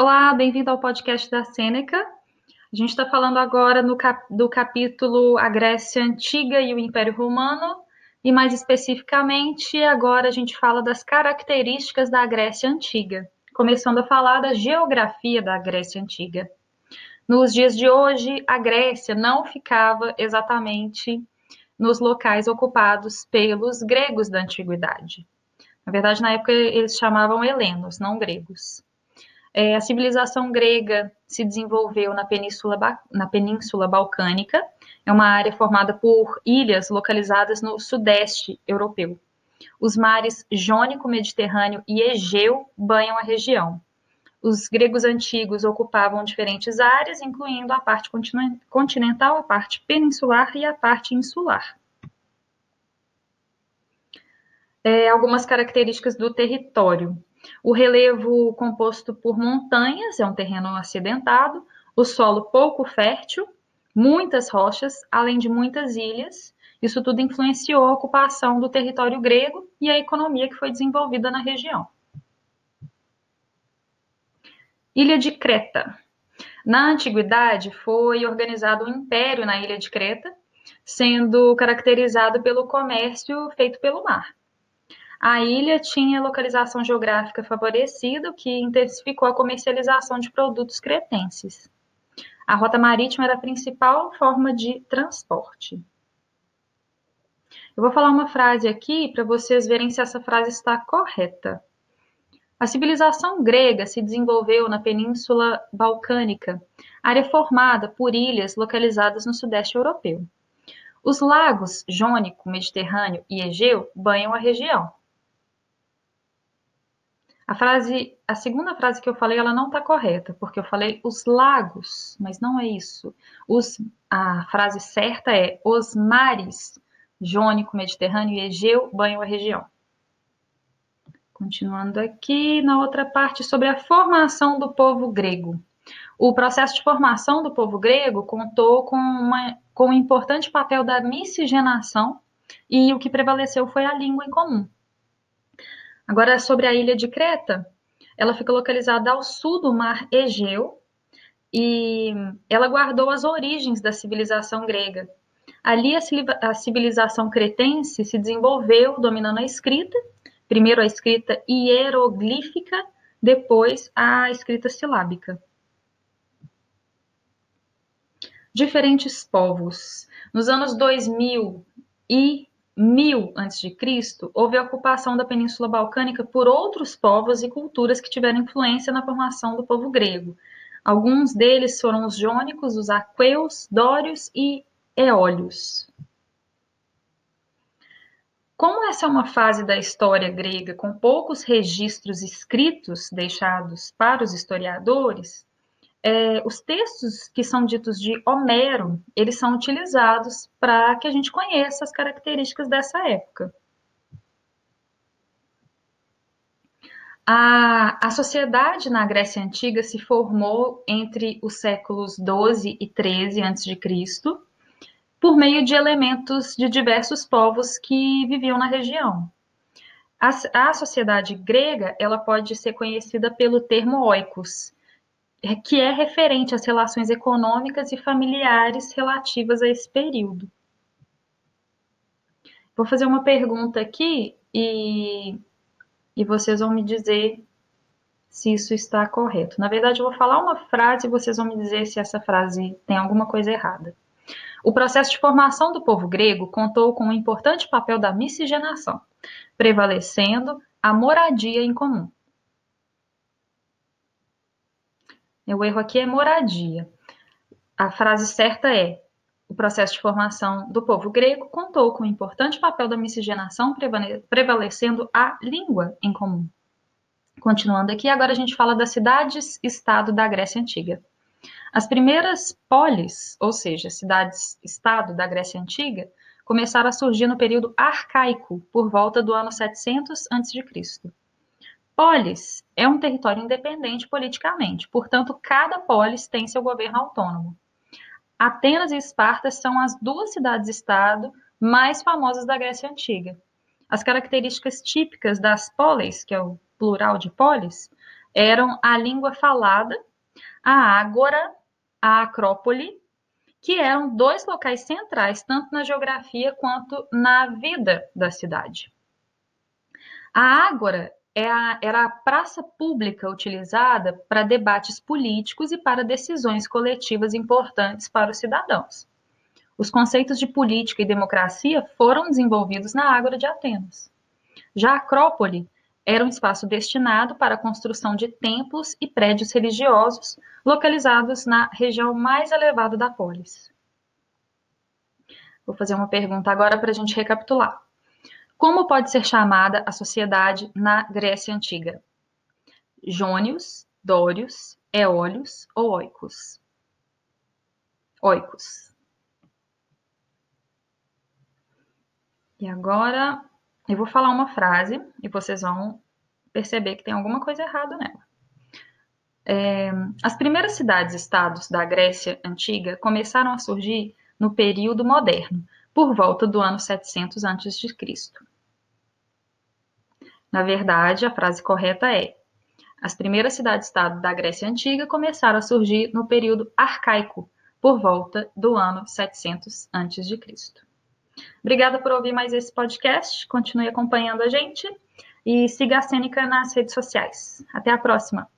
Olá, bem-vindo ao podcast da Sêneca. A gente está falando agora cap do capítulo A Grécia Antiga e o Império Romano, e mais especificamente, agora a gente fala das características da Grécia Antiga, começando a falar da geografia da Grécia Antiga. Nos dias de hoje, a Grécia não ficava exatamente nos locais ocupados pelos gregos da antiguidade. Na verdade, na época eles chamavam helenos, não gregos. É, a civilização grega se desenvolveu na península, na península Balcânica, é uma área formada por ilhas localizadas no sudeste europeu. Os mares Jônico, Mediterrâneo e Egeu banham a região. Os gregos antigos ocupavam diferentes áreas, incluindo a parte continental, a parte peninsular e a parte insular. É, algumas características do território. O relevo composto por montanhas, é um terreno acidentado, o solo pouco fértil, muitas rochas, além de muitas ilhas. Isso tudo influenciou a ocupação do território grego e a economia que foi desenvolvida na região. Ilha de Creta. Na antiguidade, foi organizado um império na ilha de Creta, sendo caracterizado pelo comércio feito pelo mar. A ilha tinha localização geográfica favorecida, o que intensificou a comercialização de produtos cretenses. A rota marítima era a principal forma de transporte. Eu vou falar uma frase aqui para vocês verem se essa frase está correta. A civilização grega se desenvolveu na Península Balcânica, área formada por ilhas localizadas no sudeste europeu. Os lagos Jônico, Mediterrâneo e Egeu banham a região. A frase, a segunda frase que eu falei, ela não está correta, porque eu falei os lagos, mas não é isso. Os, a frase certa é os mares, Jônico, Mediterrâneo e Egeu banham a região. Continuando aqui, na outra parte, sobre a formação do povo grego. O processo de formação do povo grego contou com, uma, com um importante papel da miscigenação e o que prevaleceu foi a língua em comum. Agora, sobre a ilha de Creta, ela fica localizada ao sul do mar Egeu e ela guardou as origens da civilização grega. Ali, a civilização cretense se desenvolveu dominando a escrita, primeiro a escrita hieroglífica, depois a escrita silábica. Diferentes povos. Nos anos 2000 e 1000 a.C., houve a ocupação da Península Balcânica por outros povos e culturas que tiveram influência na formação do povo grego. Alguns deles foram os jônicos, os aqueus, dórios e eólios. Como essa é uma fase da história grega com poucos registros escritos deixados para os historiadores, é, os textos que são ditos de Homero, eles são utilizados para que a gente conheça as características dessa época. A, a sociedade na Grécia Antiga se formou entre os séculos 12 e 13 a.C., por meio de elementos de diversos povos que viviam na região. A, a sociedade grega ela pode ser conhecida pelo termo oikos, que é referente às relações econômicas e familiares relativas a esse período. Vou fazer uma pergunta aqui e, e vocês vão me dizer se isso está correto. Na verdade, eu vou falar uma frase e vocês vão me dizer se essa frase tem alguma coisa errada. O processo de formação do povo grego contou com um importante papel da miscigenação, prevalecendo a moradia em comum. O erro aqui é moradia. A frase certa é: o processo de formação do povo grego contou com um importante papel da miscigenação, prevalecendo a língua em comum. Continuando aqui, agora a gente fala das cidades-estado da Grécia Antiga. As primeiras polis, ou seja, cidades-estado da Grécia Antiga, começaram a surgir no período arcaico, por volta do ano 700 a.C. Polis é um território independente politicamente, portanto, cada polis tem seu governo autônomo. Atenas e Esparta são as duas cidades-estado mais famosas da Grécia Antiga. As características típicas das polis, que é o plural de polis, eram a língua falada, a ágora, a acrópole, que eram dois locais centrais, tanto na geografia quanto na vida da cidade. A ágora era a praça pública utilizada para debates políticos e para decisões coletivas importantes para os cidadãos. Os conceitos de política e democracia foram desenvolvidos na Ágora de Atenas. Já a Acrópole era um espaço destinado para a construção de templos e prédios religiosos localizados na região mais elevada da polis. Vou fazer uma pergunta agora para a gente recapitular. Como pode ser chamada a sociedade na Grécia Antiga? Jônios, Dórios, Eólios ou Oicos? Oicos. E agora eu vou falar uma frase e vocês vão perceber que tem alguma coisa errada nela. É, as primeiras cidades-estados da Grécia Antiga começaram a surgir no período moderno, por volta do ano 700 a.C. Na verdade, a frase correta é: as primeiras cidades-estado da Grécia Antiga começaram a surgir no período arcaico, por volta do ano 700 a.C. Obrigada por ouvir mais esse podcast. Continue acompanhando a gente e siga a Cênica nas redes sociais. Até a próxima!